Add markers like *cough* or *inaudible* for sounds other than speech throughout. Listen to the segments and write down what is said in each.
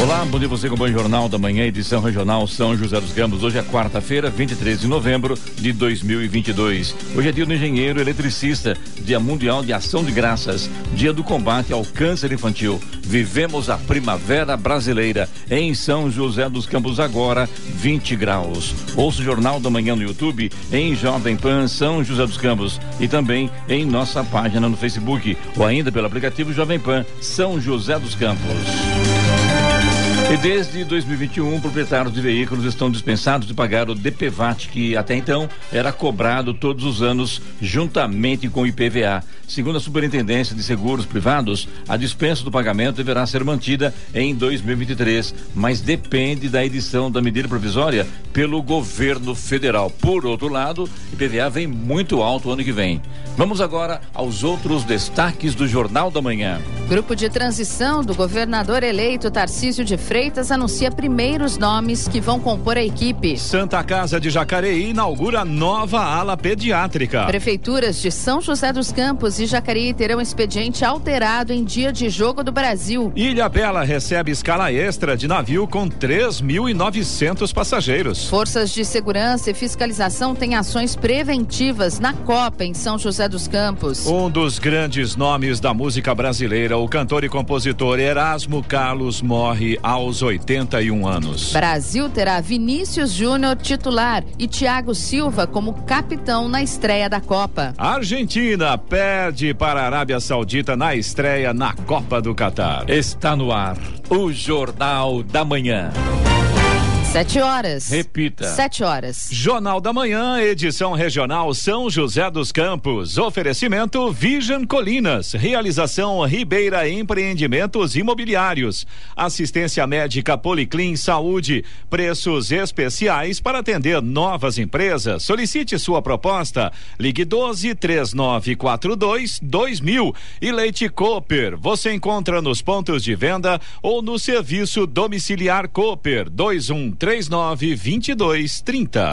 Olá, bom dia você com o Bom Jornal da Manhã, edição regional São José dos Campos. Hoje é quarta-feira, 23 de novembro de 2022. Hoje é dia do engenheiro eletricista, dia mundial de ação de graças, dia do combate ao câncer infantil. Vivemos a primavera brasileira em São José dos Campos agora, 20 graus. Ouça o Jornal da Manhã no YouTube, em Jovem Pan São José dos Campos e também em nossa página no Facebook ou ainda pelo aplicativo Jovem Pan São José dos Campos. E desde 2021, proprietários de veículos estão dispensados de pagar o DPVAT, que até então era cobrado todos os anos juntamente com o IPVA. Segundo a Superintendência de Seguros Privados, a dispensa do pagamento deverá ser mantida em 2023, mas depende da edição da medida provisória pelo governo federal. Por outro lado, o IPVA vem muito alto ano que vem. Vamos agora aos outros destaques do Jornal da Manhã. Grupo de transição do governador eleito Tarcísio de Freitas anuncia primeiros nomes que vão compor a equipe. Santa Casa de Jacareí inaugura nova ala pediátrica. Prefeituras de São José dos Campos e Jacareí terão expediente alterado em dia de jogo do Brasil. Ilha Bela recebe escala extra de navio com 3.900 passageiros. Forças de segurança e fiscalização têm ações preventivas na Copa em São José dos Campos. Um dos grandes nomes da música brasileira, o cantor e compositor Erasmo Carlos morre aos 81 anos. Brasil terá Vinícius Júnior titular e Thiago Silva como capitão na estreia da Copa. Argentina perde para a Arábia Saudita na estreia na Copa do Catar. Está no ar o Jornal da Manhã. Sete horas. Repita. Sete horas. Jornal da Manhã, edição regional São José dos Campos. Oferecimento Vision Colinas. Realização Ribeira Empreendimentos Imobiliários. Assistência médica Policlin Saúde. Preços especiais para atender novas empresas. Solicite sua proposta. Ligue 12 3942 2000. E Leite Cooper. Você encontra nos pontos de venda ou no serviço domiciliar Cooper 21 39 22 30.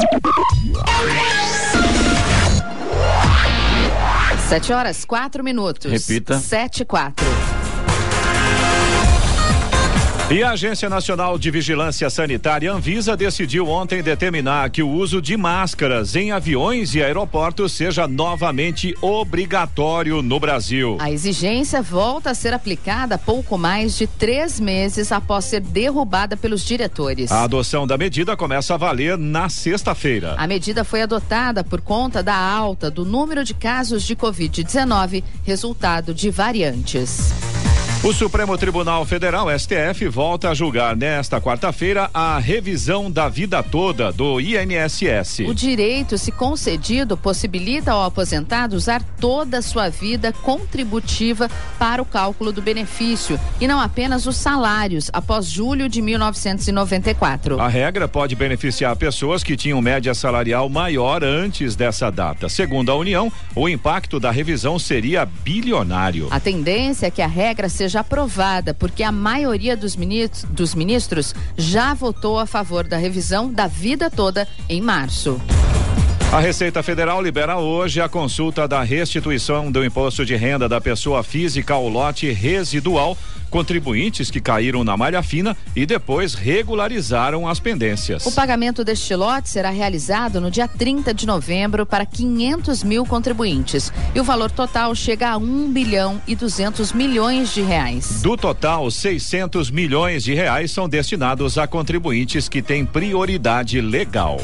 Sete horas, quatro minutos. Repita. Sete e quatro. E a Agência Nacional de Vigilância Sanitária Anvisa decidiu ontem determinar que o uso de máscaras em aviões e aeroportos seja novamente obrigatório no Brasil. A exigência volta a ser aplicada pouco mais de três meses após ser derrubada pelos diretores. A adoção da medida começa a valer na sexta-feira. A medida foi adotada por conta da alta do número de casos de Covid-19, resultado de variantes. O Supremo Tribunal Federal, STF, volta a julgar nesta quarta-feira a revisão da vida toda do INSS. O direito, se concedido, possibilita ao aposentado usar toda a sua vida contributiva para o cálculo do benefício e não apenas os salários após julho de 1994. A regra pode beneficiar pessoas que tinham média salarial maior antes dessa data. Segundo a União, o impacto da revisão seria bilionário. A tendência é que a regra seja aprovada, porque a maioria dos ministros, dos ministros já votou a favor da revisão da vida toda em março. A Receita Federal libera hoje a consulta da restituição do imposto de renda da pessoa física ao lote residual, contribuintes que caíram na malha fina e depois regularizaram as pendências. O pagamento deste lote será realizado no dia 30 de novembro para 500 mil contribuintes e o valor total chega a 1 bilhão e 200 milhões de reais. Do total, 600 milhões de reais são destinados a contribuintes que têm prioridade legal.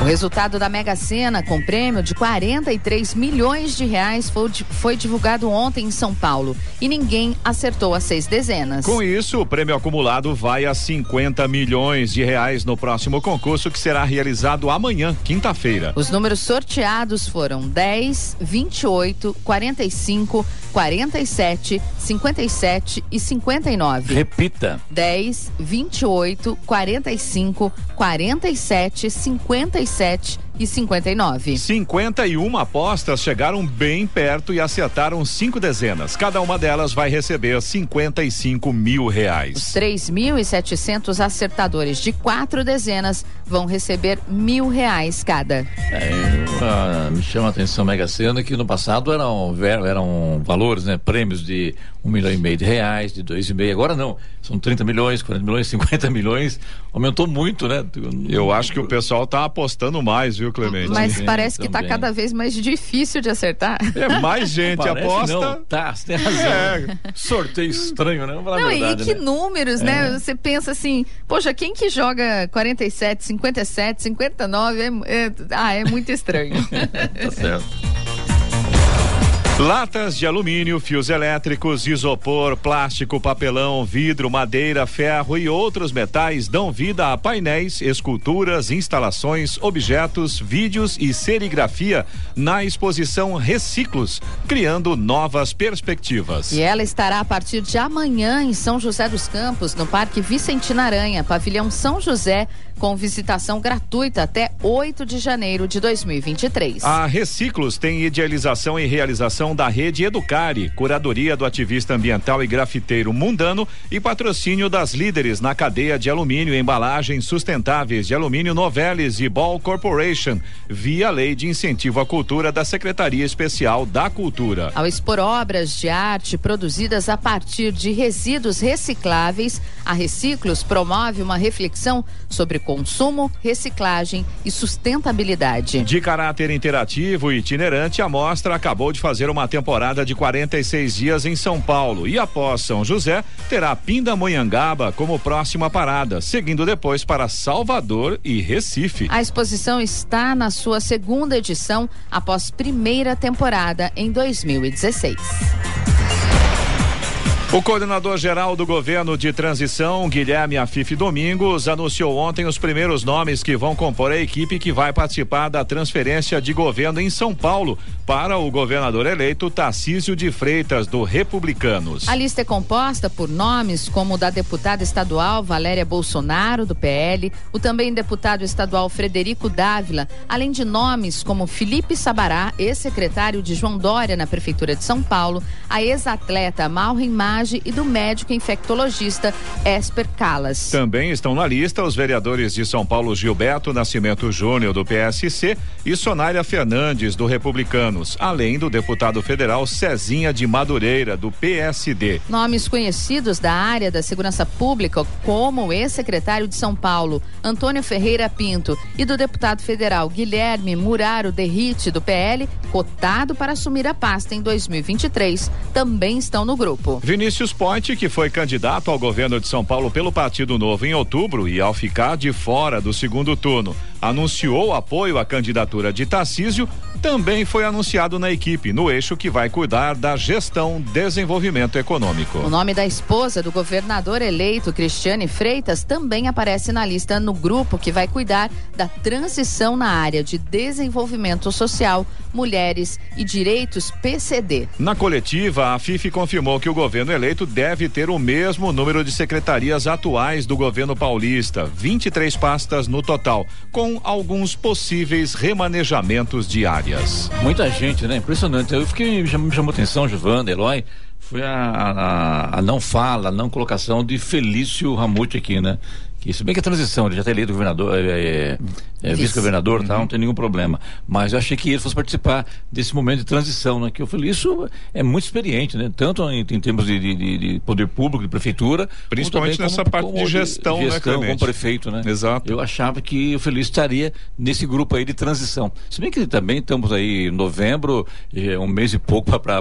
O resultado da Mega Sena, com prêmio de 43 milhões de reais, foi, foi, divulgado ontem em São Paulo e ninguém acertou as seis dezenas. Com isso, o prêmio acumulado vai a 50 milhões de reais no próximo concurso que será realizado amanhã, quinta-feira. Os números sorteados foram 10, 28, 45, 47, 57 e 59. Repita. 10, 28, 45, 47, 57 e 59. 51 apostas chegaram bem perto e acertaram cinco dezenas. Cada uma delas vai receber 55 mil reais. Os 3.700 acertadores de quatro dezenas vão receber mil reais cada. É, uh, me chama a atenção Mega Sena que no passado eram, eram valores, né? Prêmios de um milhão e meio de reais, de dois e meio. Agora não, são 30 milhões, 40 milhões, 50 milhões. Aumentou muito, né? Eu acho que o pessoal tá apostando mais, viu, Clemente? Mas parece que está cada vez mais difícil de acertar. É mais gente parece aposta. Não. Tá, você tem razão. É. Sorteio estranho, né? Vamos não, verdade, e que né? números, né? É. Você pensa assim, poxa, quem que joga 47, 57, 59? É, é, ah, é muito estranho. *laughs* tá certo. Latas de alumínio, fios elétricos, isopor, plástico, papelão, vidro, madeira, ferro e outros metais dão vida a painéis, esculturas, instalações, objetos, vídeos e serigrafia na exposição Reciclos, criando novas perspectivas. E ela estará a partir de amanhã em São José dos Campos, no Parque Vicentina Aranha, Pavilhão São José, com visitação gratuita até 8 de janeiro de 2023. A Reciclos tem idealização e realização da rede Educare, curadoria do ativista ambiental e grafiteiro mundano e patrocínio das líderes na cadeia de alumínio e embalagens sustentáveis de alumínio Novelis e Ball Corporation, via lei de incentivo à cultura da Secretaria Especial da Cultura. Ao expor obras de arte produzidas a partir de resíduos recicláveis, a Reciclos promove uma reflexão sobre consumo, reciclagem e sustentabilidade. De caráter interativo e itinerante, a mostra acabou de fazer uma temporada de 46 dias em São Paulo e após São José terá Pindamonhangaba como próxima parada, seguindo depois para Salvador e Recife. A exposição está na sua segunda edição após primeira temporada em 2016. O coordenador-geral do governo de transição, Guilherme Afife Domingos, anunciou ontem os primeiros nomes que vão compor a equipe que vai participar da transferência de governo em São Paulo para o governador eleito Tarcísio de Freitas, do Republicanos. A lista é composta por nomes como o da deputada estadual Valéria Bolsonaro, do PL, o também deputado estadual Frederico Dávila, além de nomes como Felipe Sabará, ex-secretário de João Dória na Prefeitura de São Paulo, a ex-atleta Malrin Mar e do médico infectologista Esper Calas. Também estão na lista os vereadores de São Paulo Gilberto Nascimento Júnior do PSC e Sonária Fernandes do Republicanos, além do deputado federal Cezinha de Madureira do PSD. Nomes conhecidos da área da segurança pública, como o ex-secretário de São Paulo Antônio Ferreira Pinto e do deputado federal Guilherme Muraro Derrite do PL, cotado para assumir a pasta em 2023, também estão no grupo. Vinícius Vinícius Ponte, que foi candidato ao governo de São Paulo pelo Partido Novo em outubro e ao ficar de fora do segundo turno, anunciou apoio à candidatura de Tarcísio, também foi anunciado na equipe, no eixo que vai cuidar da gestão desenvolvimento econômico. O nome da esposa do governador eleito, Cristiane Freitas, também aparece na lista no grupo que vai cuidar da transição na área de desenvolvimento social, mulheres e direitos PCD. Na coletiva, a FIF confirmou que o governo eleito deve ter o mesmo número de secretarias atuais do governo paulista, 23 pastas no total, com alguns possíveis remanejamentos de áreas. Muita gente, né? Impressionante. Eu fiquei, me chamou atenção, Giovanna, Eloy, foi a, a, a, não fala, a não colocação de Felício Ramute aqui, né? Se bem que a transição, ele já tem eleito governador, é, é, é vice-governador, tá? Uhum. Não tem nenhum problema. Mas eu achei que ele fosse participar desse momento de transição, né? Que eu falei, isso é muito experiente, né? Tanto em, em termos de, de, de, poder público, de prefeitura. Principalmente nessa como, parte como, de gestão, de, gestão né, como prefeito, né? Exato. Eu achava que o Feliz estaria nesse grupo aí de transição. Se bem que também estamos aí em novembro, é, um mês e pouco para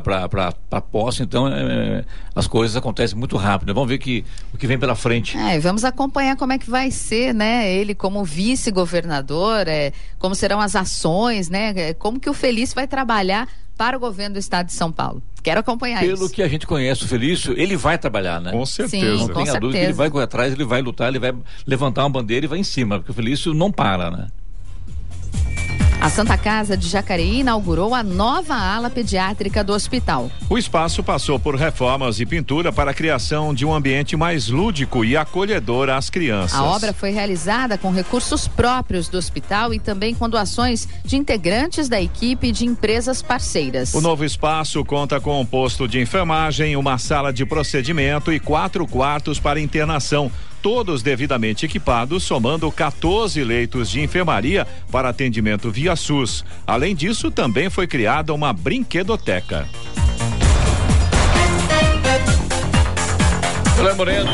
a posse, então é, as coisas acontecem muito rápido. Né? Vamos ver que, o que vem pela frente. É, vamos acompanhar como é que vai ser, né? Ele como vice-governador, é, como serão as ações, né? É, como que o Felício vai trabalhar para o governo do estado de São Paulo. Quero acompanhar Pelo isso. Pelo que a gente conhece o Felício, ele vai trabalhar, né? Com certeza. Sim, não tem a dúvida que ele vai correr atrás, ele vai lutar, ele vai levantar uma bandeira e vai em cima, porque o Felício não para, né? A Santa Casa de Jacareí inaugurou a nova ala pediátrica do hospital. O espaço passou por reformas e pintura para a criação de um ambiente mais lúdico e acolhedor às crianças. A obra foi realizada com recursos próprios do hospital e também com doações de integrantes da equipe e de empresas parceiras. O novo espaço conta com um posto de enfermagem, uma sala de procedimento e quatro quartos para internação todos devidamente equipados, somando 14 leitos de enfermaria para atendimento via SUS. Além disso, também foi criada uma brinquedoteca. Olá, Moreno,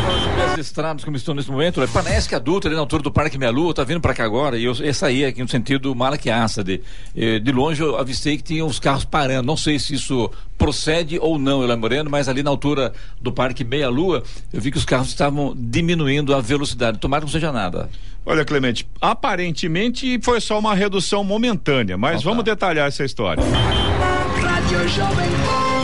as estradas como estão nesse momento, né? parece que a Dutra ali na altura do Parque Minha Lua tá vindo para cá agora e eu, eu saí aqui no sentido Malaquiaça de, eh, de longe eu avistei que tinha uns carros parando, não sei se isso procede ou não, Elan Moreno, mas ali na altura do Parque Meia Lua eu vi que os carros estavam diminuindo a velocidade, tomara que não seja nada. Olha, Clemente, aparentemente foi só uma redução momentânea, mas vamos detalhar essa história.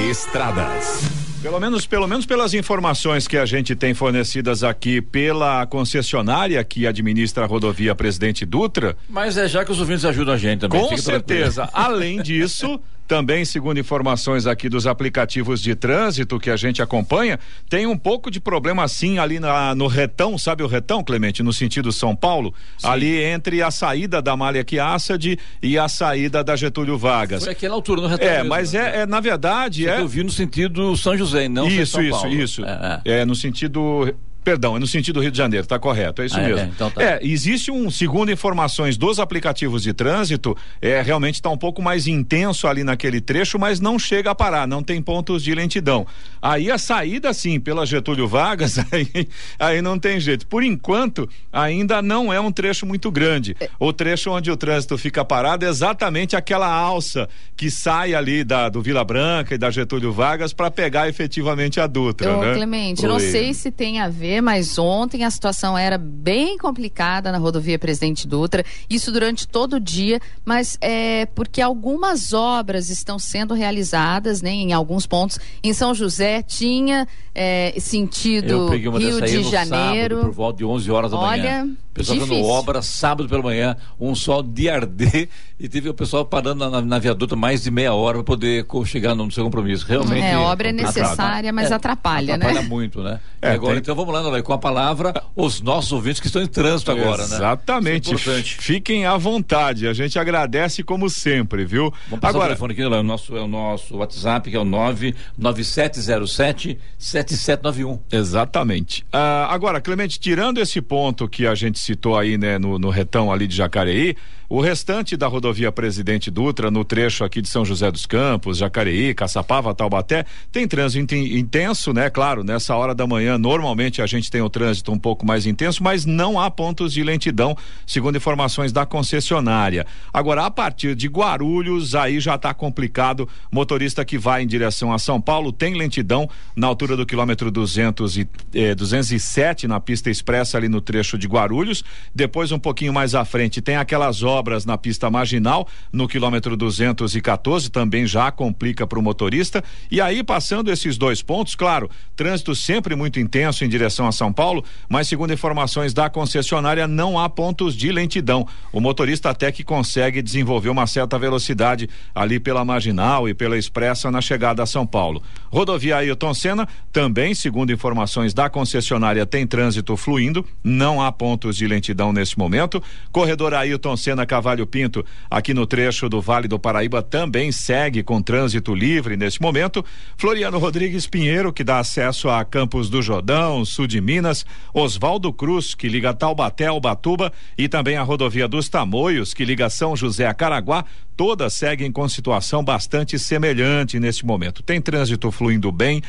Estradas. Pelo menos, pelo menos pelas informações que a gente tem fornecidas aqui pela concessionária que administra a rodovia Presidente Dutra. Mas é já que os ouvintes ajudam a gente também. Com certeza. Além disso, *laughs* também, segundo informações aqui dos aplicativos de trânsito que a gente acompanha, tem um pouco de problema sim ali na, no retão, sabe o retão, Clemente, no sentido São Paulo? Sim. Ali entre a saída da Malha Quiaçade e a saída da Getúlio Vargas. Foi aquela altura no retão. É, mesmo, mas né? é, é, na verdade. é... Eu vi no sentido São José, não Isso, São isso, Paulo. isso. É, é. é, no sentido Perdão, é no sentido Rio de Janeiro, está correto, é isso ah, é, mesmo. É, então tá. é, existe um, segundo informações dos aplicativos de trânsito, é realmente está um pouco mais intenso ali naquele trecho, mas não chega a parar, não tem pontos de lentidão. Aí a saída, sim, pela Getúlio Vargas, *laughs* aí, aí não tem jeito. Por enquanto, ainda não é um trecho muito grande. É. O trecho onde o trânsito fica parado é exatamente aquela alça que sai ali da, do Vila Branca e da Getúlio Vargas para pegar efetivamente a Dutra. Ô, né? Clemente, Oi. eu não sei se tem a ver mas ontem a situação era bem complicada na rodovia Presidente Dutra, isso durante todo o dia, mas é porque algumas obras estão sendo realizadas, né, em alguns pontos. Em São José tinha é, sentido Rio de Janeiro. Sábado, por volta de 11 horas da Olha, manhã. O pessoal fazendo obra sábado pela manhã, um sol de arder *laughs* e teve o pessoal parando na, na viaduta mais de meia hora para poder chegar no seu compromisso. Realmente. É, obra é necessária, mas é, atrapalha, né? Atrapalha muito, né? É, agora, tem... então vamos lá, com a palavra os nossos ouvintes que estão em trânsito agora, Exatamente. né? Exatamente. É Fiquem à vontade. A gente agradece como sempre, viu? Vamos passar agora, o telefone aqui, é o nosso, é o nosso WhatsApp, que é o 99707 7791. Exatamente. Ah, agora, Clemente, tirando esse ponto que a gente citou aí, né, no, no retão ali de Jacareí, o restante da rodovia Presidente Dutra, no trecho aqui de São José dos Campos, Jacareí, Caçapava, Taubaté, tem trânsito intenso, né? Claro, nessa hora da manhã, normalmente a gente tem o trânsito um pouco mais intenso, mas não há pontos de lentidão, segundo informações da concessionária. Agora, a partir de Guarulhos, aí já está complicado. Motorista que vai em direção a São Paulo tem lentidão na altura do quilômetro 200 e, eh, 207 na pista expressa ali no trecho de Guarulhos. Depois, um pouquinho mais à frente, tem aquelas obras obras na pista marginal, no quilômetro 214, também já complica para o motorista. E aí, passando esses dois pontos, claro, trânsito sempre muito intenso em direção a São Paulo, mas segundo informações da concessionária, não há pontos de lentidão. O motorista até que consegue desenvolver uma certa velocidade ali pela marginal e pela expressa na chegada a São Paulo. Rodovia Ailton Senna, também, segundo informações da concessionária, tem trânsito fluindo, não há pontos de lentidão nesse momento. Corredor Ailton Senna Cavalho Pinto, aqui no trecho do Vale do Paraíba, também segue com trânsito livre neste momento. Floriano Rodrigues Pinheiro, que dá acesso a Campos do Jordão, sul de Minas. Oswaldo Cruz, que liga Taubaté ao Batuba. E também a rodovia dos Tamoios, que liga São José a Caraguá. Todas seguem com situação bastante semelhante neste momento. Tem trânsito fluindo bem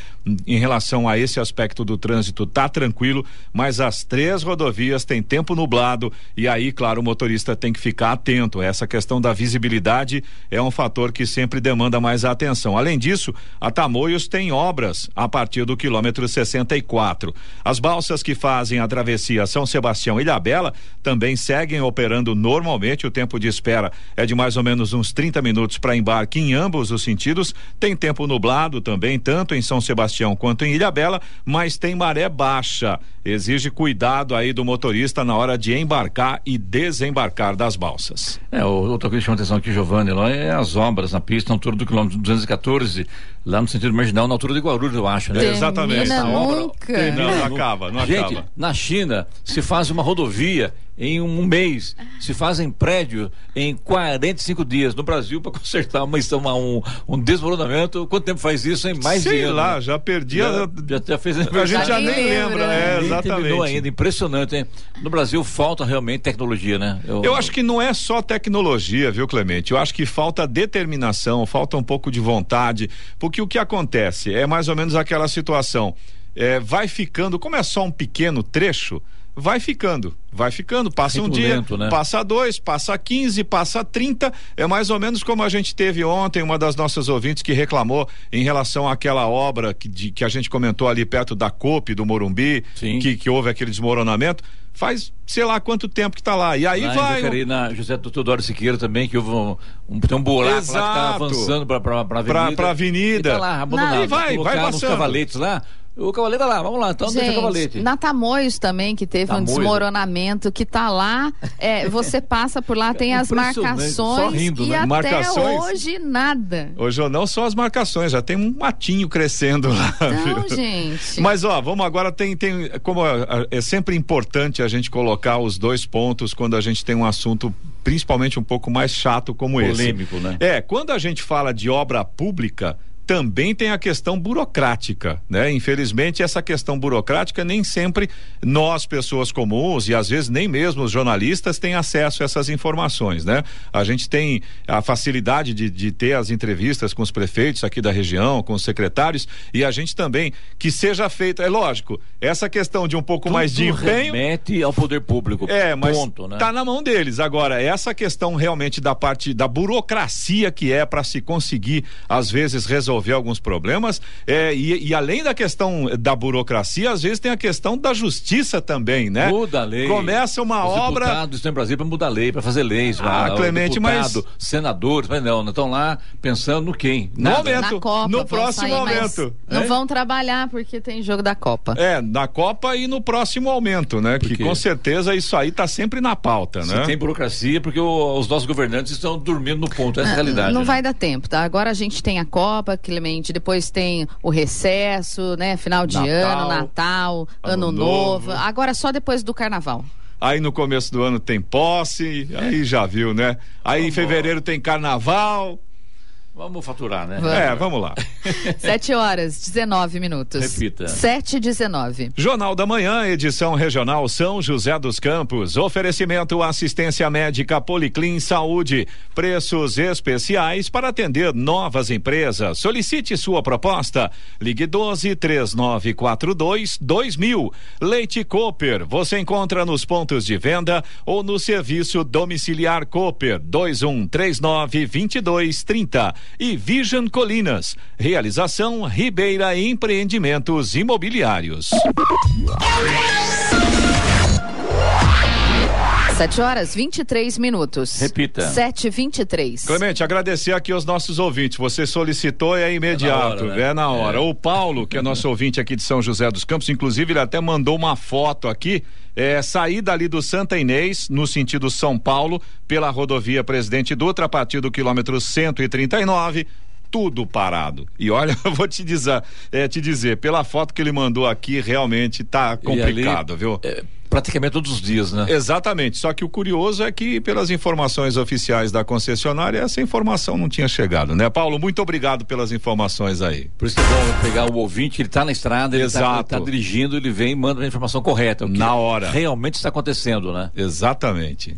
em relação a esse aspecto do trânsito, tá tranquilo, mas as três rodovias têm tempo nublado e aí, claro, o motorista tem que ficar atento. Essa questão da visibilidade é um fator que sempre demanda mais atenção. Além disso, a Tamoios tem obras a partir do quilômetro 64. As balsas que fazem a travessia São Sebastião e Ilhabela também seguem operando normalmente. O tempo de espera é de mais ou menos uns uns 30 minutos para embarque em ambos os sentidos. Tem tempo nublado também, tanto em São Sebastião quanto em Ilhabela, mas tem maré baixa. Exige cuidado aí do motorista na hora de embarcar e desembarcar das balsas. É, outra coisa que chama atenção aqui, Giovanni, lá é as obras na pista na altura do quilômetro 214, lá no sentido marginal, na altura de Guarulhos, eu acho, né? É, exatamente. Nunca. Não, não acaba, não Gente, acaba. na China se faz uma rodovia em um mês, se fazem prédio em 45 dias. No Brasil, para *laughs* consertar uma, uma, um, um desmoronamento, quanto tempo faz isso? Em mais Sei de ano, lá, né? já perdi. Já, a... já, já fez a gente já nem lembra, é, Nem exatamente. terminou ainda, impressionante, hein? No Brasil falta realmente tecnologia, né? Eu... Eu acho que não é só tecnologia, viu, Clemente? Eu acho que falta determinação, falta um pouco de vontade, porque o que acontece é mais ou menos aquela situação. É, vai ficando, como é só um pequeno trecho, vai ficando, vai ficando, passa Muito um dia, lento, né? passa dois, passa 15, passa 30, é mais ou menos como a gente teve ontem, uma das nossas ouvintes que reclamou em relação àquela obra que, de, que a gente comentou ali perto da COP do Morumbi, que, que houve aquele desmoronamento, faz sei lá quanto tempo que tá lá, e aí vai... Em na José Teodoro Siqueira também, que houve um, um, tem um buraco Exato. lá que tá avançando pra, pra avenida. Pra, pra avenida. E tá lá, abandonado. Não, e vai, vai passando. cavaletes lá, o cavalete lá, vamos lá, então Gente, deixa o cavalete. Na Tamoios também, que teve Tamoios, um desmoronamento, que tá lá, é, você passa por lá, tem as marcações Só rindo, e né? até Marcações. hoje nada. Hoje ou não só as marcações, já tem um matinho crescendo lá. Não, *laughs* viu? gente. Mas ó, vamos agora tem tem como é, é sempre importante a gente colocar os dois pontos quando a gente tem um assunto principalmente um pouco mais chato como Polêmico, esse. né? É, quando a gente fala de obra pública, também tem a questão burocrática, né? Infelizmente essa questão burocrática nem sempre nós pessoas comuns e às vezes nem mesmo os jornalistas têm acesso a essas informações, né? A gente tem a facilidade de, de ter as entrevistas com os prefeitos aqui da região, com os secretários e a gente também que seja feita, é lógico, essa questão de um pouco Tudo mais de empenho remete ao poder público. é, mas ponto, né? tá na mão deles. Agora, essa questão realmente da parte da burocracia que é para se conseguir, às vezes, resolver alguns problemas, é, e, e além da questão da burocracia, às vezes tem a questão da justiça também, né? Muda a lei. Começa uma Os obra. deputados estão em Brasília para mudar a lei, para fazer leis. Ah, lá, Clemente, mas- deputado, senadores, mas não, estão lá pensando no quem? No Nada. momento. Na Copa, no próximo sair, mas aumento. Não É? vão trabalhar porque tem jogo da Copa. É, na Copa e no próximo aumento, né? Que quê? com certeza isso aí tá sempre na pauta, Se né? tem burocracia, porque o- os nossos governantes estão dormindo no ponto, essa é a realidade. Não né? vai dar tempo, tá? Agora a gente tem a Copa, Clemente, depois tem o recesso, né? Final de Natal, ano, Natal, Ano Ano, Novo. novo. Agora só depois do Carnaval. Aí no começo do ano tem posse, aí já viu, né? Aí em fevereiro tem carnaval. Vamos faturar, né? É, vamos lá. *laughs* 7 horas, 19 minutos. Repita. 7 e 19. Jornal da Manhã, edição regional São José dos Campos. Oferecimento assistência médica Policlin Saúde. Preços especiais para atender novas empresas. Solicite sua proposta. Ligue 12 3942 2000. Leite Cooper. Você encontra nos pontos de venda ou no serviço domiciliar Cooper 2139 2230. E Vision Colinas. Realização Ribeira Empreendimentos Imobiliários. 7 horas, 23 minutos. Repita. 7 e 23. Clemente, agradecer aqui aos nossos ouvintes. Você solicitou e é imediato, É na hora, né? é na hora. É. O Paulo, que é nosso ouvinte aqui de São José dos Campos, inclusive ele até mandou uma foto aqui, é, saída ali do Santa Inês, no sentido São Paulo, pela rodovia Presidente Dutra, a partir do quilômetro 139 tudo parado. E olha, *laughs* eu vou te dizer, é, te dizer, pela foto que ele mandou aqui, realmente tá E ali, complicado, viu? é, praticamente todos os dias, né? Exatamente. Só que o curioso é que, pelas informações oficiais da concessionária, essa informação não tinha chegado, né? Paulo, muito obrigado pelas informações aí. Por isso que é bom pegar o ouvinte, ele está na estrada, ele está Exato. dirigindo, ele vem e manda a informação correta. Na hora. Realmente está acontecendo, né? Exatamente.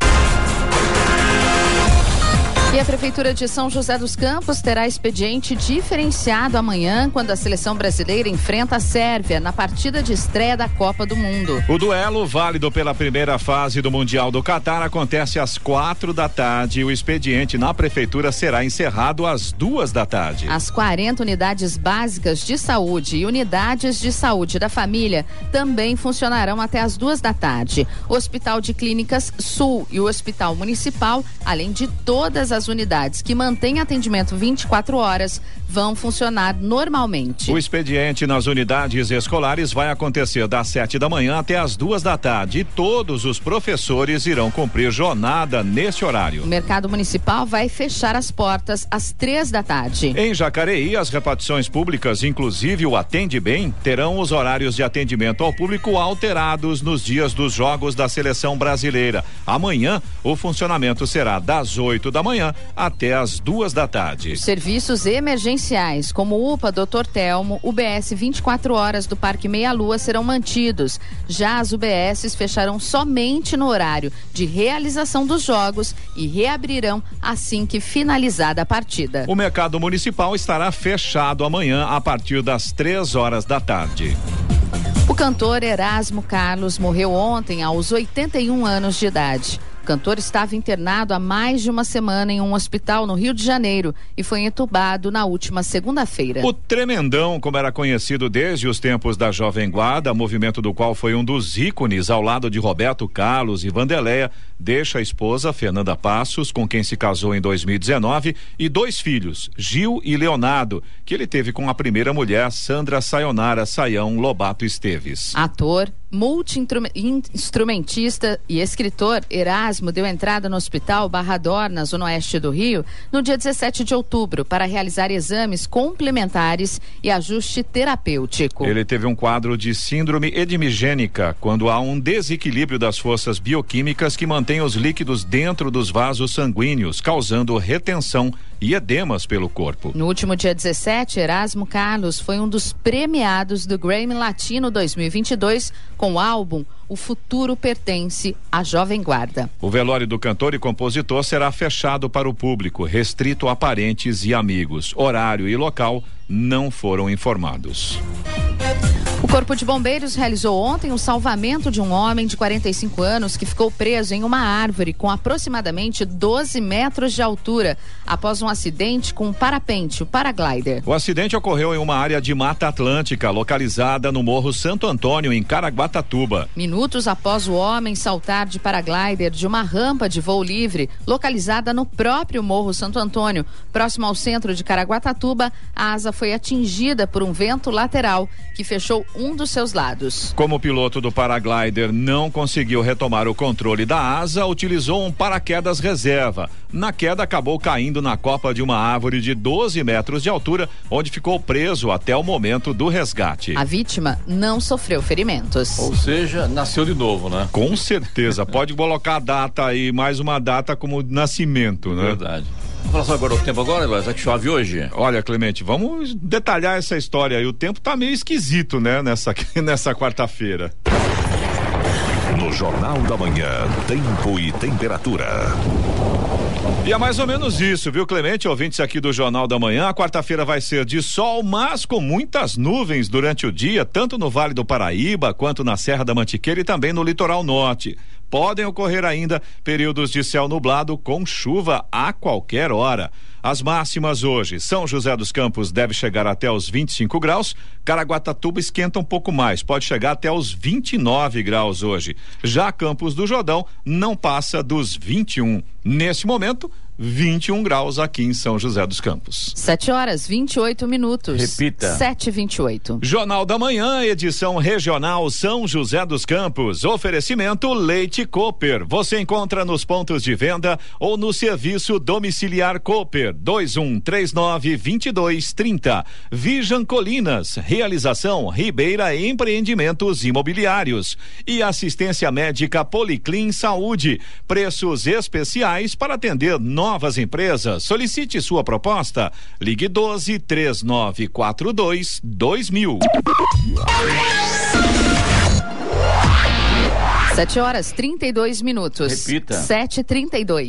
E a Prefeitura de São José dos Campos terá expediente diferenciado amanhã, quando a seleção brasileira enfrenta a Sérvia na partida de estreia da Copa do Mundo. O duelo, válido pela primeira fase do Mundial do Catar, acontece às quatro da tarde. O expediente na Prefeitura será encerrado às duas da tarde. As 40 unidades básicas de saúde e unidades de saúde da família também funcionarão até as duas da tarde. O Hospital de Clínicas Sul e o Hospital Municipal, além de todas as as unidades que mantêm atendimento 24 horas vão funcionar normalmente. O expediente nas unidades escolares vai acontecer das 7 da manhã até as duas da tarde e todos os professores irão cumprir jornada neste horário. O mercado municipal vai fechar as portas às três da tarde. Em Jacareí, as repartições públicas, inclusive o Atende Bem, terão os horários de atendimento ao público alterados nos dias dos jogos da seleção brasileira. Amanhã, o funcionamento será das 8 da manhã até as duas da tarde. Serviços emergenciais como UPA Dr. Telmo, UBS 24 horas do Parque Meia Lua serão mantidos. Já as UBSs fecharão somente no horário de realização dos jogos e reabrirão assim que finalizada a partida. O mercado municipal estará fechado amanhã a partir das três horas da tarde. O cantor Erasmo Carlos morreu ontem aos 81 anos de idade. O cantor estava internado há mais de uma semana em um hospital no Rio de Janeiro e foi entubado na última segunda-feira. O Tremendão, como era conhecido desde os tempos da Jovem Guarda, movimento do qual foi um dos ícones ao lado de Roberto Carlos e Vandeléia, deixa a esposa Fernanda Passos, com quem se casou em 2019, e dois filhos, Gil e Leonardo, que ele teve com a primeira mulher, Sandra Sayonara Saião Lobato Esteves. Ator, multi-instrumentista e escritor Erasmo deu entrada no hospital Barrador, na zona oeste do Rio, no dia 17 de outubro, para realizar exames complementares e ajuste terapêutico. Ele teve um quadro de síndrome edimigênica, quando há um desequilíbrio das forças bioquímicas que mantém os líquidos dentro dos vasos sanguíneos, causando retenção e edemas pelo corpo. No último dia 17, Erasmo Carlos foi um dos premiados do Grammy Latino 2022 com o álbum O Futuro Pertence à Jovem Guarda. O velório do cantor e compositor será fechado para o público, restrito a parentes e amigos. Horário e local não foram informados. O Corpo de Bombeiros realizou ontem o salvamento de um homem de 45 anos que ficou preso em uma árvore com aproximadamente 12 metros de altura após um acidente com um parapente, o paraglider. O acidente ocorreu em uma área de Mata Atlântica, localizada no Morro Santo Antônio, em Caraguatatuba. Minutos após o homem saltar de paraglider de uma rampa de voo livre, localizada no próprio Morro Santo Antônio, próximo ao centro de Caraguatatuba, a asa foi atingida por um vento lateral que fechou um dos seus lados. Como o piloto do paraglider não conseguiu retomar o controle da asa, utilizou um paraquedas reserva. Na queda, acabou caindo na copa de uma árvore de 12 metros de altura, onde ficou preso até o momento do resgate. A vítima não sofreu ferimentos. Ou seja, nasceu de novo, né? Com certeza. Pode colocar a data aí, mais uma data como nascimento, né? Verdade. Vamos falar agora o tempo agora, Eloy, que chove hoje? Olha, Clemente, vamos detalhar essa história aí. O tempo tá meio esquisito, né, nessa, *laughs* nessa quarta-feira. No Jornal da Manhã, tempo e temperatura. E é mais ou menos isso, viu, Clemente? Ouvintes aqui do Jornal da Manhã. A quarta-feira vai ser de sol, mas com muitas nuvens durante o dia, tanto no Vale do Paraíba quanto na Serra da Mantiqueira e também no litoral norte. Podem ocorrer ainda períodos de céu nublado com chuva a qualquer hora. As máximas hoje, São José dos Campos deve chegar até os 25 graus, Caraguatatuba esquenta um pouco mais, pode chegar até os 29 graus hoje. Já Campos do Jordão não passa dos 21. Nesse momento, 21 graus aqui em São José dos Campos. 7 horas 28 minutos. Repita. 7 28 Jornal da Manhã, edição regional São José dos Campos. Oferecimento Leite Cooper. Você encontra nos pontos de venda ou no serviço domiciliar Cooper 2139 2230. Vijan Colinas. Realização Ribeira Empreendimentos Imobiliários. E assistência médica Policlin Saúde. Preços especiais para atender novas empresas. Solicite sua proposta. Ligue 12 3942 2000. 7 horas 32 minutos. Repita. 7h32.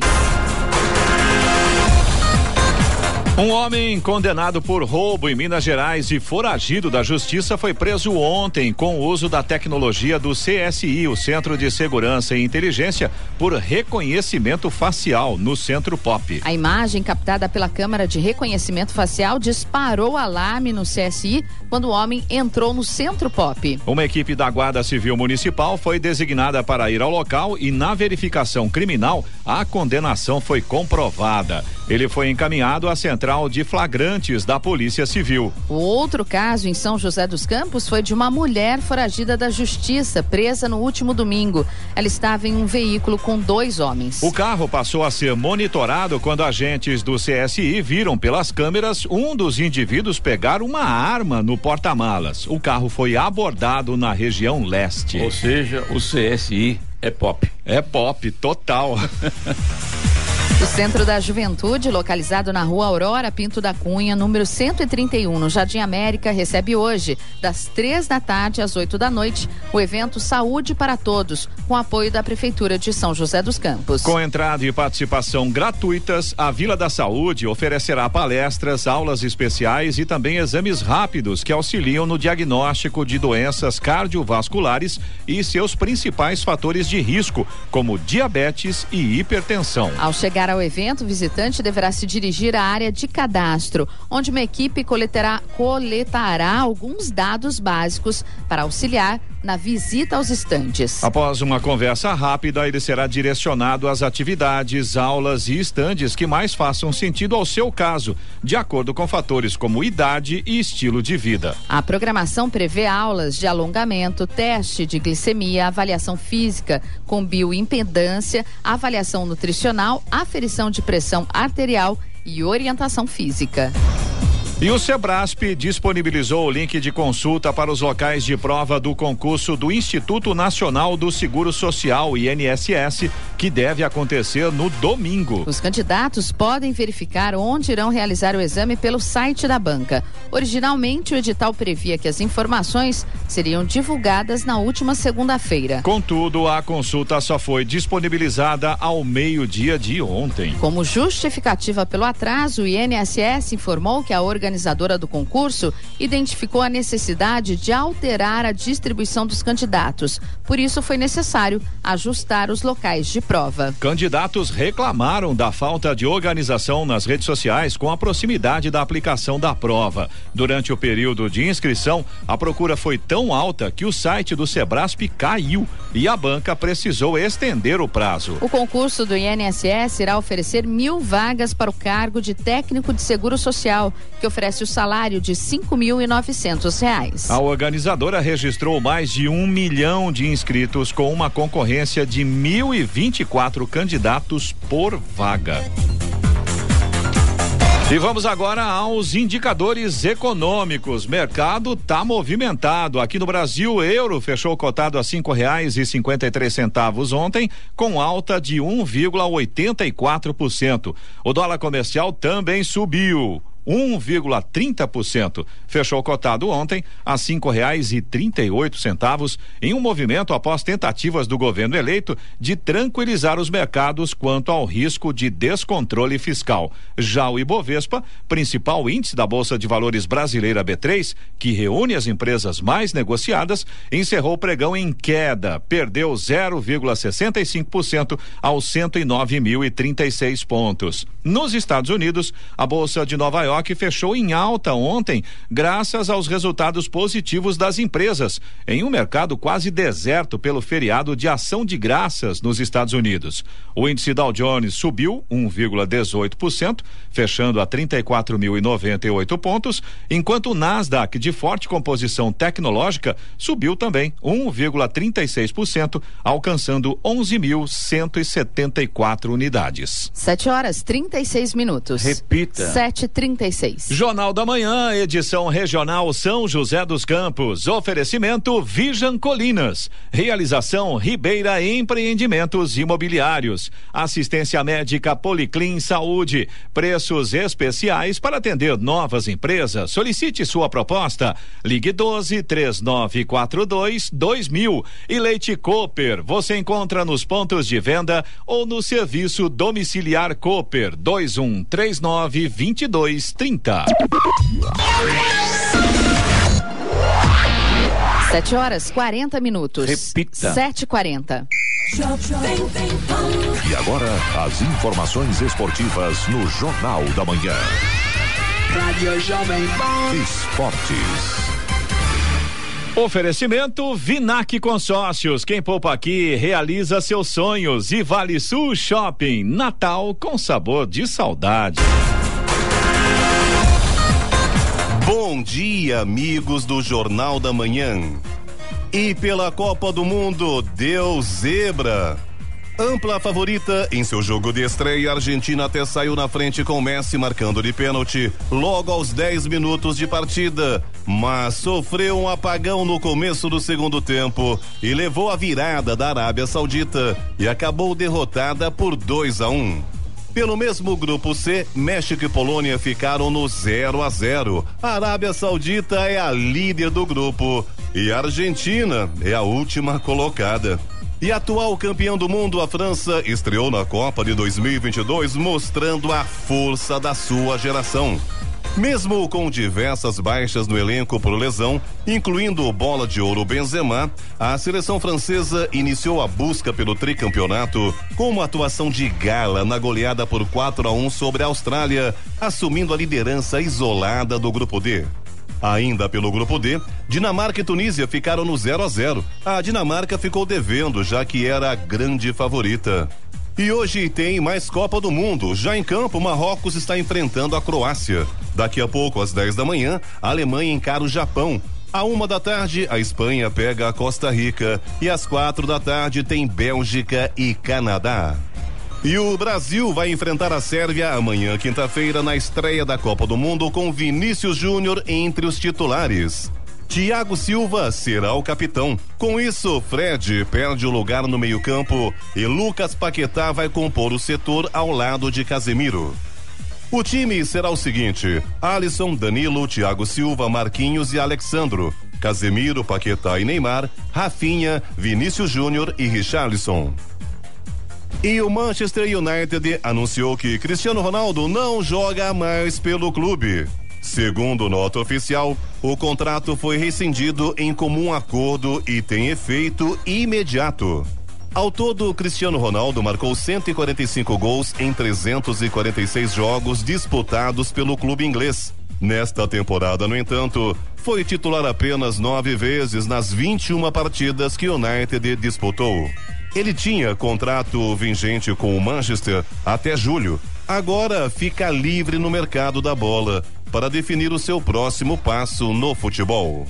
Um homem condenado por roubo em Minas Gerais e foragido da justiça foi preso ontem com o uso da tecnologia do CSI, o Centro de Segurança e Inteligência, por reconhecimento facial no Centro Pop. A imagem captada pela câmera de reconhecimento facial disparou alarme no CSI quando o homem entrou no Centro Pop. Uma equipe da Guarda Civil Municipal foi designada para ir ao local e, na verificação criminal, a condenação foi comprovada. Ele foi encaminhado à central de flagrantes da Polícia Civil. O outro caso em São José dos Campos foi de uma mulher foragida da justiça, presa no último domingo. Ela estava em um veículo com dois homens. O carro passou a ser monitorado quando agentes do CSI viram pelas câmeras um dos indivíduos pegar uma arma no porta-malas. O carro foi abordado na região leste. Ou seja, o CSI é pop. É pop, total. *laughs* O Centro da Juventude, localizado na rua Aurora Pinto da Cunha, número 131, no Jardim América, recebe hoje, das três da tarde às oito da noite, o evento Saúde para Todos, com apoio da Prefeitura de São José dos Campos. Com entrada e participação gratuitas, a Vila da Saúde oferecerá palestras, aulas especiais e também exames rápidos que auxiliam no diagnóstico de doenças cardiovasculares e seus principais fatores de risco, como diabetes e hipertensão. Ao chegar ao evento, o visitante deverá se dirigir à área de cadastro, onde uma equipe coletará, coletará alguns dados básicos para auxiliar na visita aos estandes. Após uma conversa rápida, ele será direcionado às atividades, aulas e estandes que mais façam sentido ao seu caso, de acordo com fatores como idade e estilo de vida. A programação prevê aulas de alongamento, teste de glicemia, avaliação física com bioimpedância, avaliação nutricional, aferição de pressão arterial e orientação física. E o Sebrasp disponibilizou o link de consulta para os locais de prova do concurso do Instituto Nacional do Seguro Social, INSS, que deve acontecer no domingo. Os candidatos podem verificar onde irão realizar o exame pelo site da banca. Originalmente, o edital previa que as informações seriam divulgadas na última segunda-feira. Contudo, a consulta só foi disponibilizada ao meio-dia de ontem. Como justificativa pelo atraso, o INSS informou que a organização organizadora do concurso identificou a necessidade de alterar a distribuição dos candidatos. Por isso, foi necessário ajustar os locais de prova. Candidatos reclamaram da falta de organização nas redes sociais com a proximidade da aplicação da prova. Durante o período de inscrição, a procura foi tão alta que o site do Sebrasp caiu e a banca precisou estender o prazo. O concurso do INSS irá oferecer mil vagas para o cargo de técnico de seguro social, que oferece o salário de cinco mil e novecentos reais. A organizadora registrou mais de um milhão de inscritos com uma concorrência de mil e vinte e quatro candidatos por vaga. E vamos agora aos indicadores econômicos. Mercado tá movimentado. Aqui no Brasil, o euro fechou cotado a cinco reais e cinquenta e três centavos ontem, com alta de 1,84%. O dólar comercial também subiu. 1,30%. Fechou cotado ontem a cinco reais e trinta e oito centavos em um movimento após tentativas do governo eleito de tranquilizar os mercados quanto ao risco de descontrole fiscal. Já o Ibovespa, principal índice da Bolsa de Valores brasileira B3, que reúne as empresas mais negociadas, encerrou o pregão em queda, perdeu 0,65% aos 109.036 pontos. Nos Estados Unidos, a Bolsa de Nova York que fechou em alta ontem, graças aos resultados positivos das empresas, em um mercado quase deserto pelo feriado de ação de graças nos Estados Unidos. O índice Dow Jones subiu 1,18%, fechando a 34.098 pontos, enquanto o Nasdaq, de forte composição tecnológica, subiu também 1,36%, alcançando 11.174 unidades. 7 horas 36 minutos. Repita. 7h36. Jornal da Manhã, edição regional São José dos Campos. Oferecimento Vijan Colinas. Realização Ribeira Empreendimentos Imobiliários. Assistência médica Policlin Saúde. Preços especiais para atender novas empresas. Solicite sua proposta. Ligue 12 3942 2000. E Leite Cooper. Você encontra nos pontos de venda ou no serviço domiciliar Cooper 2139 2230. Sete horas 40 minutos. Repita. 7h40. E agora, as informações esportivas no Jornal da Manhã. Rádio Jovem Pan. Esportes. Oferecimento Vinac Consórcios. Quem poupa aqui realiza seus sonhos. E Vale Sul Shopping. Natal com sabor de saudade. Bom dia, amigos do Jornal da Manhã. E pela Copa do Mundo, deu zebra. Ampla favorita em seu jogo de estreia, a Argentina até saiu na frente com Messi marcando de pênalti logo aos 10 minutos de partida, mas sofreu um apagão no começo do segundo tempo e levou a virada da Arábia Saudita e acabou derrotada por 2 a 1. Um. Pelo mesmo grupo C, México e Polônia ficaram no 0 a 0. A Arábia Saudita é a líder do grupo e a Argentina é a última colocada. E atual campeão do mundo, a França, estreou na Copa de 2022 mostrando a força da sua geração. Mesmo com diversas baixas no elenco por lesão, incluindo o bola de ouro Benzema, a seleção francesa iniciou a busca pelo tricampeonato com uma atuação de gala na goleada por 4 a 1 sobre a Austrália, assumindo a liderança isolada do grupo D. Ainda pelo grupo D, Dinamarca e Tunísia ficaram no 0 a 0. A Dinamarca ficou devendo, já que era a grande favorita. E hoje tem mais Copa do Mundo. Já em campo, Marrocos está enfrentando a Croácia. Daqui a pouco, às 10 da manhã, a Alemanha encara o Japão. À uma da tarde, a Espanha pega a Costa Rica. E às quatro da tarde tem Bélgica e Canadá. E o Brasil vai enfrentar a Sérvia amanhã, quinta-feira, na estreia da Copa do Mundo, com Vinícius Júnior entre os titulares. Thiago Silva será o capitão. Com isso, Fred perde o lugar no meio-campo e Lucas Paquetá vai compor o setor ao lado de Casemiro. O time será o seguinte: Alisson, Danilo, Thiago Silva, Marquinhos e Alexandro. Casemiro, Paquetá e Neymar, Rafinha, Vinícius Júnior e Richarlison. E o Manchester United anunciou que Cristiano Ronaldo não joga mais pelo clube. Segundo nota oficial, o contrato foi rescindido em comum acordo e tem efeito imediato. Ao todo, Cristiano Ronaldo marcou 145 gols em 346 jogos disputados pelo clube inglês. Nesta temporada, no entanto, foi titular apenas nove vezes nas 21 partidas que o United disputou. Ele tinha contrato vigente com o Manchester até julho. Agora fica livre no mercado da bola para definir o seu próximo passo no futebol.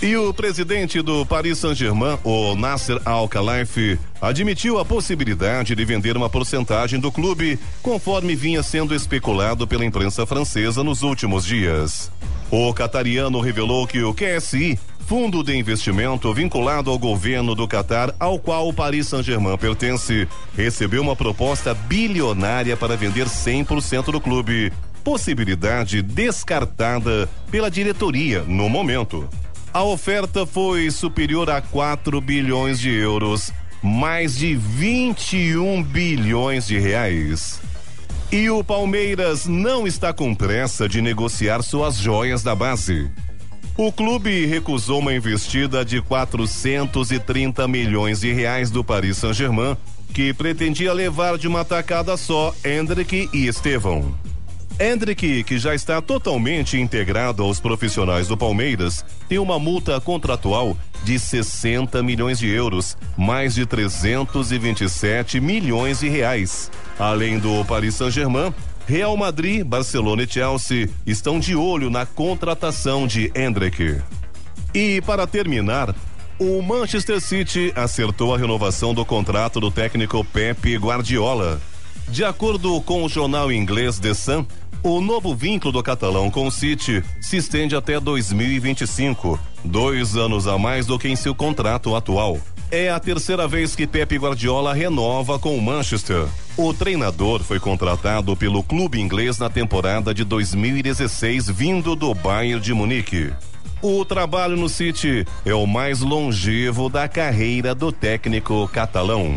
E o presidente do Paris Saint-Germain, o Nasser Al-Khelaifi, admitiu a possibilidade de vender uma porcentagem do clube, conforme vinha sendo especulado pela imprensa francesa nos últimos dias. O catariano revelou que o QSI fundo de investimento vinculado ao governo do Catar, ao qual o Paris Saint-Germain pertence, recebeu uma proposta bilionária para vender 100% do clube. Possibilidade descartada pela diretoria no momento. A oferta foi superior a 4 bilhões de euros, mais de 21 bilhões de reais. E o Palmeiras não está com pressa de negociar suas joias da base. O clube recusou uma investida de 430 milhões de reais do Paris Saint-Germain, que pretendia levar de uma tacada só Hendrick e Estevão. Hendrick, que já está totalmente integrado aos profissionais do Palmeiras, tem uma multa contratual de 60 milhões de euros, mais de 327 milhões de reais. Além do Paris Saint-Germain, Real Madrid, Barcelona e Chelsea estão de olho na contratação de Hendrick. E para terminar, o Manchester City acertou a renovação do contrato do técnico Pepe Guardiola. De acordo com o jornal inglês The Sun, o novo vínculo do catalão com o City se estende até 2025, dois anos a mais do que em seu contrato atual. É a terceira vez que Pepe Guardiola renova com o Manchester. O treinador foi contratado pelo clube inglês na temporada de 2016, vindo do Bayern de Munique. O trabalho no City é o mais longevo da carreira do técnico catalão.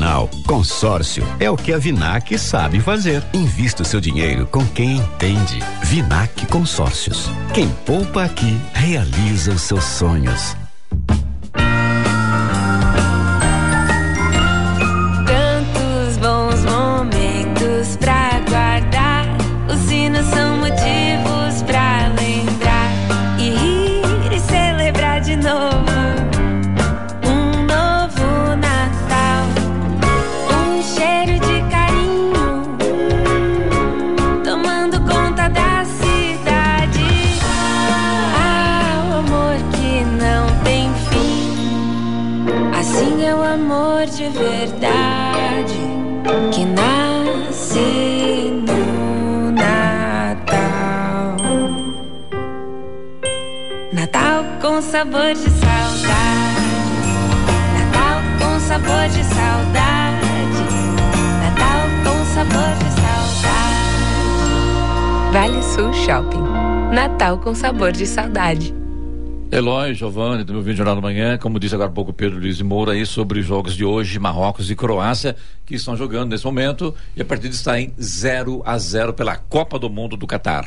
Afinal, consórcio é o que a Vinac sabe fazer. Invista o seu dinheiro com quem entende. Vinac Consórcios. Quem poupa aqui realiza os seus sonhos. Sabor de saudade. Natal com sabor de saudade. Natal com sabor de saudade. Vale Sul Shopping. Natal com sabor de saudade. Eloy, Giovanni, do meu vídeo Jornal da Manhã, como disse agora há pouco Pedro Luiz Moura aí sobre os jogos de hoje, Marrocos e Croácia, que estão jogando nesse momento, e a partida está em 0 a 0 pela Copa do Mundo do Catar.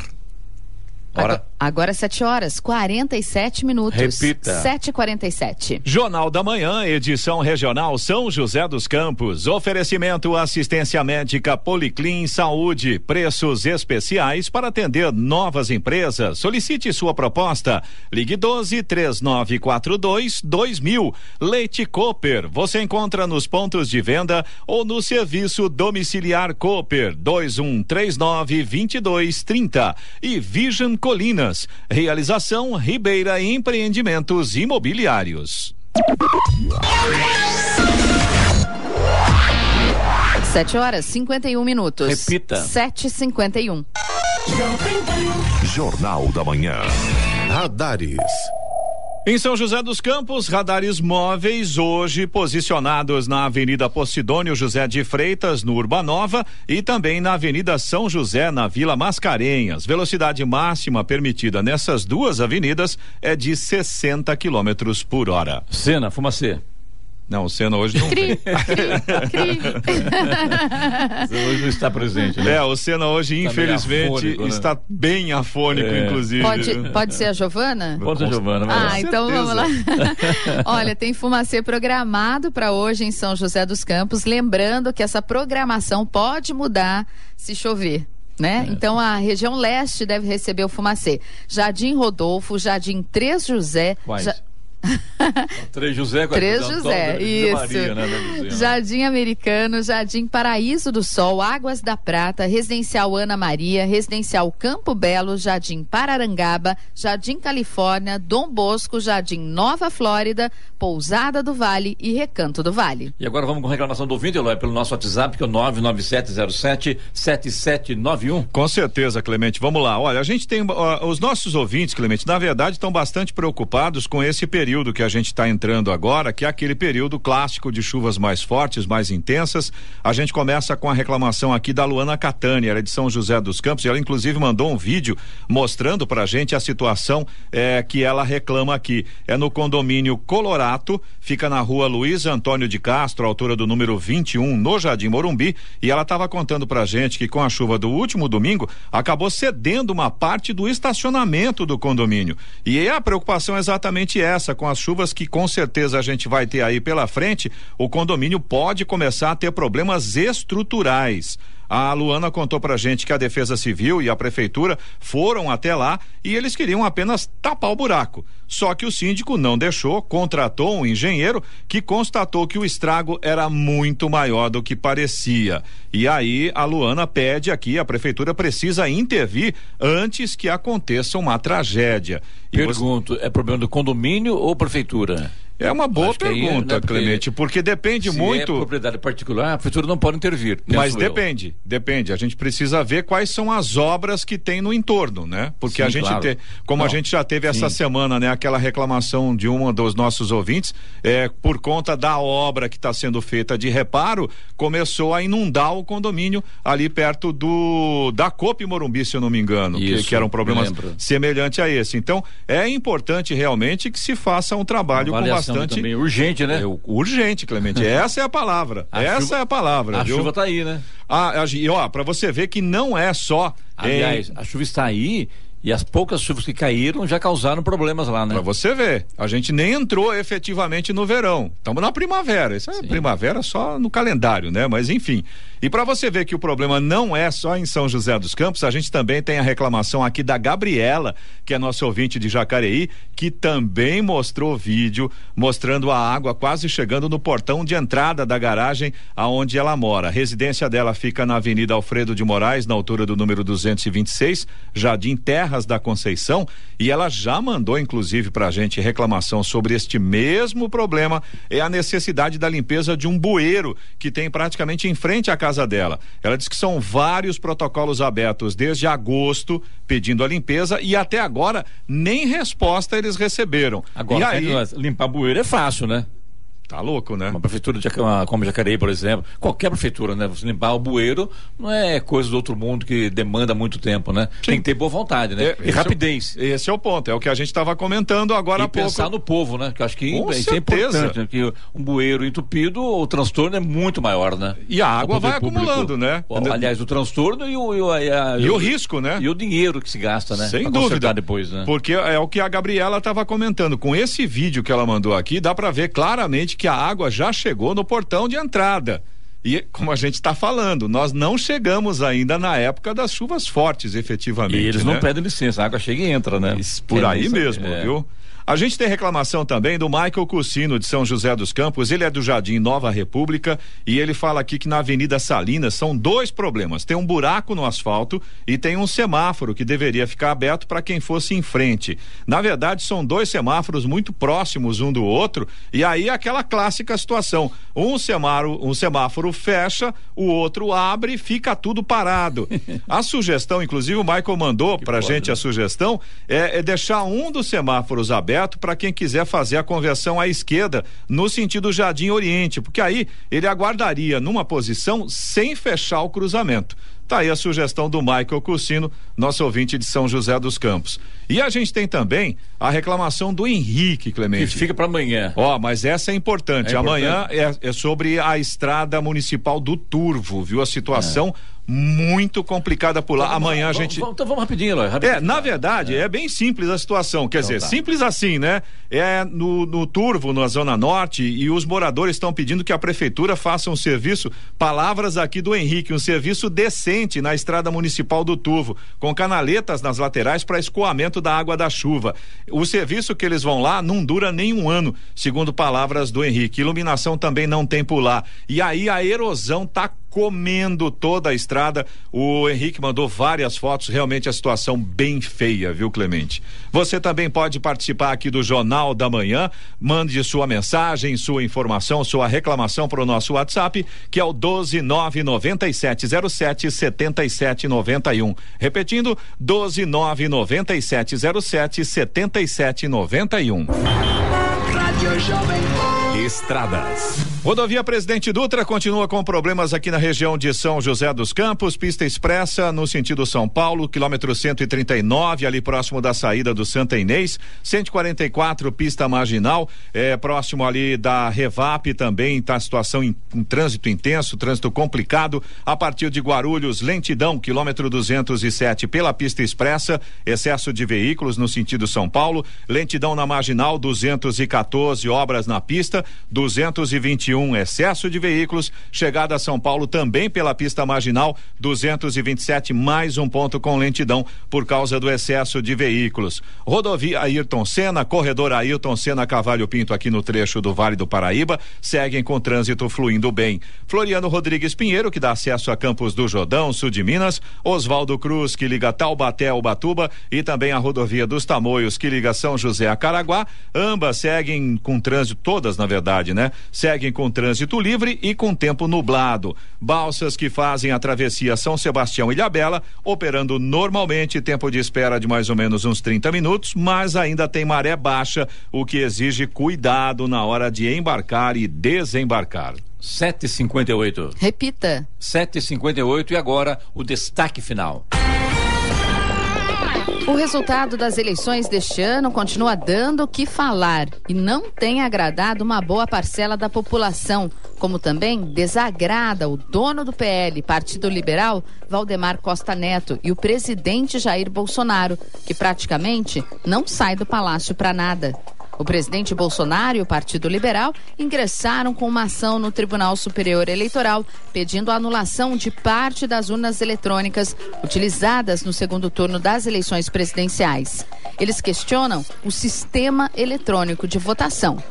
Hora. Agora 7 horas, 47 minutos. Repita. 7h47. Jornal da Manhã, edição regional São José dos Campos. Oferecimento assistência médica Policlin Saúde. Preços especiais para atender novas empresas. Solicite sua proposta. Ligue 12 3942 2000. Leite Cooper. Você encontra nos pontos de venda ou no serviço domiciliar Cooper 2139 2230. E Vision Colinas. Realização Ribeira Empreendimentos Imobiliários. Sete horas cinquenta e um minutos. Repita. Sete cinquenta e um. Jornal da Manhã. Radares. Em São José dos Campos, radares móveis hoje posicionados na Avenida Posidônio José de Freitas, no Urbanova, e também na Avenida São José, na Vila Mascarenhas. Velocidade máxima permitida nessas duas avenidas é de 60 quilômetros por hora. Cena, fumacê. Não, o Senna hoje não Cri, cri, cri. *laughs* Hoje não está presente, né? É, o Senna hoje, Tá infelizmente, afônico, né? está bem afônico, É. inclusive. Pode, pode ser a Giovana? Conta, Giovana. vai lá. Ah, então vamos lá. *laughs* Olha, tem fumacê programado para hoje em São José dos Campos. Lembrando que essa programação pode mudar se chover. Né? Então a região leste deve receber o fumacê. Jardim Rodolfo, Jardim Três José, Quais? Ja- Três José, com a Três José, José isso. Maria, né, né? Jardim Americano, Jardim Paraíso do Sol, Águas da Prata, Residencial Ana Maria, Residencial Campo Belo, Jardim Pararangaba, Jardim Califórnia, Dom Bosco, Jardim Nova Flórida, Pousada do Vale e Recanto do Vale. E agora vamos com reclamação do ouvinte, Eloy, pelo nosso WhatsApp, que é o 99707-7791. Com certeza, Clemente. Vamos lá. Olha, a gente tem. ó, os nossos ouvintes, Clemente, na verdade, estão bastante preocupados com esse período que a gente está entrando agora, que é aquele período clássico de chuvas mais fortes, mais intensas. A gente começa com a reclamação aqui da Luana Catani, ela é de São José dos Campos, e ela, inclusive, mandou um vídeo mostrando pra gente a situação eh, que ela reclama aqui. É no condomínio Colorato, fica na rua Luiz Antônio de Castro, altura do número 21, no Jardim Morumbi, e ela estava contando pra gente que com a chuva do último domingo acabou cedendo uma parte do estacionamento do condomínio. E a preocupação é exatamente essa, com as chuvas que com certeza a gente vai ter aí pela frente, o condomínio pode começar a ter problemas estruturais. A Luana contou pra gente que a Defesa Civil e a Prefeitura foram até lá e eles queriam apenas tapar o buraco. Só que o síndico não deixou, contratou um engenheiro que constatou que o estrago era muito maior do que parecia. E aí a Luana pede aqui, a Prefeitura precisa intervir antes que aconteça uma tragédia. E você- Pergunto, é problema do condomínio ou prefeitura? É uma boa Acho que pergunta, né, porque Clemente, porque depende Se muito. é propriedade particular, a prefeitura não pode intervir. Mas penso eu. depende, depende. A gente precisa ver quais são as obras que tem no entorno, né? Porque Sim, a gente claro. tem, como a Não, gente já teve essa sim. semana, né? Aquela reclamação de um dos nossos ouvintes, é, por conta da obra que está sendo feita de reparo, começou a inundar o condomínio ali perto do da Cope Morumbi, se eu não me engano, que, Isso, que era um problema semelhante a esse. Então, é importante realmente que se faça um trabalho com Avaliação bastante também urgente, né? é, urgente, Clemente. *laughs* Essa é a palavra. A Essa chuva- é a palavra. A viu? chuva tá aí, né? Ah, e ó, pra você ver que não é só. Aliás, a chuva está aí e as poucas chuvas que caíram já causaram problemas lá, né? Pra você ver, a gente nem entrou efetivamente no verão. Estamos na primavera. Isso é primavera só no calendário, né? Mas enfim. E para você ver que o problema não é só em São José dos Campos, a gente também tem a reclamação aqui da Gabriela, que é nossa ouvinte de Jacareí, que também mostrou vídeo mostrando a água quase chegando no portão de entrada da garagem aonde ela mora. A residência dela fica na Avenida Alfredo de Moraes, na altura do número 226, Jardim Terras da Conceição, e ela já mandou inclusive pra gente reclamação sobre este mesmo problema, é a necessidade da limpeza de um bueiro que tem praticamente em frente à casa dela. Ela diz que são vários protocolos abertos desde agosto pedindo a limpeza e até agora nem resposta eles receberam. Agora, e aí, nós- limpar bueiro é fácil, né? Tá louco, né? Uma prefeitura de, uma- como Jacareí, por exemplo, qualquer prefeitura, né? Você limpar o bueiro não é coisa do outro mundo que demanda muito tempo, né? Tem que ter boa vontade, né? É, e esse é rapidez. Esse é o ponto, é o que a gente estava comentando agora e há pouco. pensar no povo, né? Que eu acho que Com isso é certeza. importante, né? que um bueiro entupido, o transtorno é muito maior, né? E a água vai acumulando, né? Aliás, o transtorno e o, e o, a- E o risco, né? E o dinheiro que se gasta, né? Sem Pra dúvida. depois, né? Porque é o que a Gabriela estava comentando. Com esse vídeo que ela mandou aqui, dá para ver claramente que a água já chegou no portão de entrada. E como a gente está falando, nós não chegamos ainda na época das chuvas fortes, efetivamente. E eles não né? pedem licença, a água chega e entra, né? Por É aí isso, mesmo, é. viu? A gente tem reclamação também do Michael Cursino de São José dos Campos. Ele é do Jardim Nova República e ele fala aqui que na Avenida Salinas são dois problemas. Tem um buraco no asfalto e tem um semáforo que deveria ficar aberto para quem fosse em frente. Na verdade, são dois semáforos muito próximos um do outro e aí é aquela clássica situação. Um semáforo, um semáforo fecha, o outro abre e fica tudo parado. *laughs* A sugestão, inclusive, o Michael mandou pode, gente né? a sugestão é, é deixar um dos semáforos aberto para quem quiser fazer a conversão à esquerda no sentido Jardim Oriente, porque aí ele aguardaria numa posição sem fechar o cruzamento. Tá aí a sugestão do Michael Cursino, nosso ouvinte de São José dos Campos. E a gente tem também a reclamação do Henrique Que Clemente. fica para amanhã. Ó, mas essa é importante. É Amanhã é, é sobre a estrada municipal do Turvo, viu? A situação muito complicada por lá. Amanhã a Vamos- gente. vamos- então vamos rapidinho, Eloy. É, rapidinho. na verdade, é. bem simples a situação. Quer dizer, tá. simples assim, né? É no, no Turvo, na Zona Norte, e os moradores estão pedindo que a prefeitura faça um serviço, palavras aqui do Henrique, um serviço decente na estrada municipal do Turvo, com canaletas nas laterais para escoamento da água da chuva. O serviço que eles vão lá não dura nem um ano, segundo palavras do Henrique. Iluminação também não tem por lá. E aí a erosão tá comendo toda a estrada. O Henrique mandou várias fotos, realmente a situação bem feia, viu, Clemente? Você também pode participar aqui do Jornal da Manhã. Mande sua mensagem, sua informação, sua reclamação para o nosso WhatsApp, que é o 1299707 7791. Repetindo, 1299707 7791. Estradas. Rodovia Presidente Dutra continua com problemas aqui na região de São José dos Campos, pista expressa no sentido São Paulo, quilômetro 139, ali próximo da saída do Santa Inês, 144, pista marginal, é, próximo ali da Revap também a situação em, em trânsito intenso, trânsito complicado, a partir de Guarulhos, lentidão, quilômetro 207 pela pista expressa, excesso de veículos no sentido São Paulo, lentidão na marginal 214, obras na pista Paraíba, 221 excesso de veículos, chegada a São Paulo também pela pista marginal, 227 mais um ponto com lentidão por causa do excesso de veículos. Rodovia Ayrton Senna, corredor Ayrton Senna Cavalho Pinto aqui no trecho do Vale do Paraíba, seguem com trânsito fluindo bem. Floriano Rodrigues Pinheiro, que dá acesso a Campos do Jordão, sul de Minas, Oswaldo Cruz, que liga Taubaté ao Batuba e também a rodovia dos Tamoios, que liga São José a Caraguá, ambas seguem com trânsito, todas na verdade, né? Seguem com trânsito livre e com tempo nublado. Balsas que fazem a travessia São Sebastião e Ilhabela, operando normalmente, tempo de espera de mais ou menos uns 30 minutos, mas ainda tem maré baixa, o que exige cuidado na hora de embarcar e desembarcar. 7h58. Repita. 7h58 e agora o destaque final. O resultado das eleições deste ano continua dando o que falar e não tem agradado uma boa parcela da população, como também desagrada o dono do PL, Partido Liberal, Valdemar Costa Neto, e o presidente Jair Bolsonaro, que praticamente não sai do palácio para nada. O presidente Bolsonaro e o Partido Liberal ingressaram com uma ação no Tribunal Superior Eleitoral pedindo a anulação de parte das urnas eletrônicas utilizadas no segundo turno das eleições presidenciais. Eles questionam o sistema eletrônico de votação.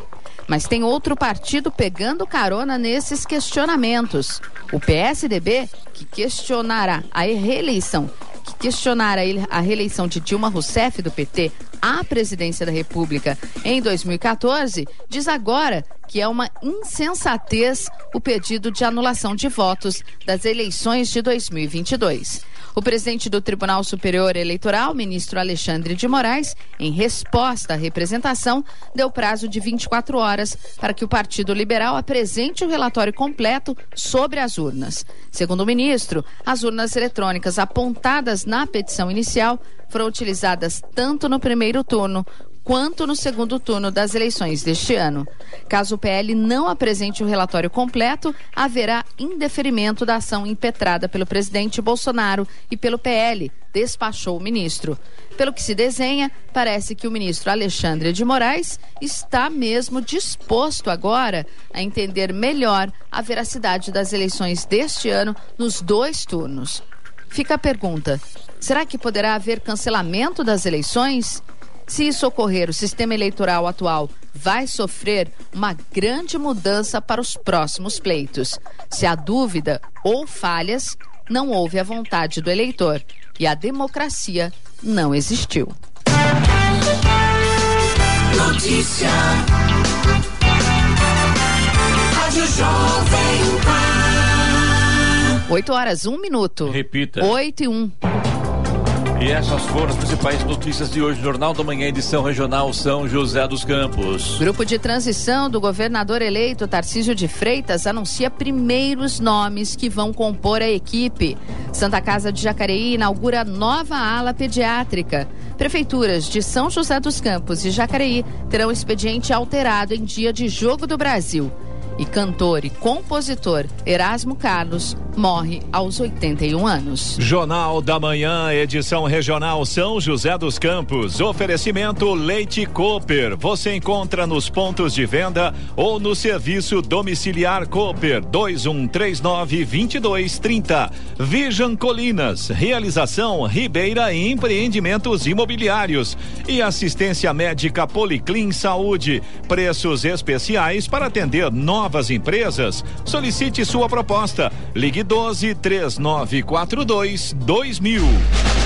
Mas tem outro partido pegando carona nesses questionamentos. O PSDB, que questionará a reeleição que questionar a reeleição de Dilma Rousseff do PT à presidência da República em 2014, diz agora que é uma insensatez o pedido de anulação de votos das eleições de 2022. O presidente do Tribunal Superior Eleitoral, ministro Alexandre de Moraes, em resposta à representação, deu prazo de 24 horas para que o Partido Liberal apresente o relatório completo sobre as urnas. Segundo o ministro, as urnas eletrônicas apontadas na petição inicial foram utilizadas tanto no primeiro turno quanto no segundo turno das eleições deste ano. Caso o PL não apresente o relatório completo, haverá indeferimento da ação impetrada pelo presidente Bolsonaro e pelo PL, despachou o ministro. Pelo que se desenha, parece que o ministro Alexandre de Moraes está mesmo disposto agora a entender melhor a veracidade das eleições deste ano nos dois turnos. Fica a pergunta: será que poderá haver cancelamento das eleições? Se isso ocorrer, o sistema eleitoral atual vai sofrer uma grande mudança para os próximos pleitos. Se há dúvida ou falhas, não houve a vontade do eleitor e a democracia não existiu. Notícia. Rádio Jovem Pan. 8 horas, 1 minuto. Repita. 8 e 1. E essas foram as principais notícias de hoje, Jornal da Manhã, edição regional São José dos Campos. Grupo de transição do governador eleito Tarcísio de Freitas anuncia primeiros nomes que vão compor a equipe. Santa Casa de Jacareí inaugura nova ala pediátrica. Prefeituras de São José dos Campos e Jacareí terão expediente alterado em dia de Jogo do Brasil e cantor e compositor Erasmo Carlos morre aos 81 anos. Jornal da Manhã, edição regional São José dos Campos. Oferecimento Leite Cooper. Você encontra nos pontos de venda ou no serviço domiciliar Cooper 2139 2230. Vision Colinas. Realização Ribeira Empreendimentos Imobiliários e assistência médica Policlin Saúde. Preços especiais para atender novas empresas. Solicite sua proposta. Ligue 12 3942 2000.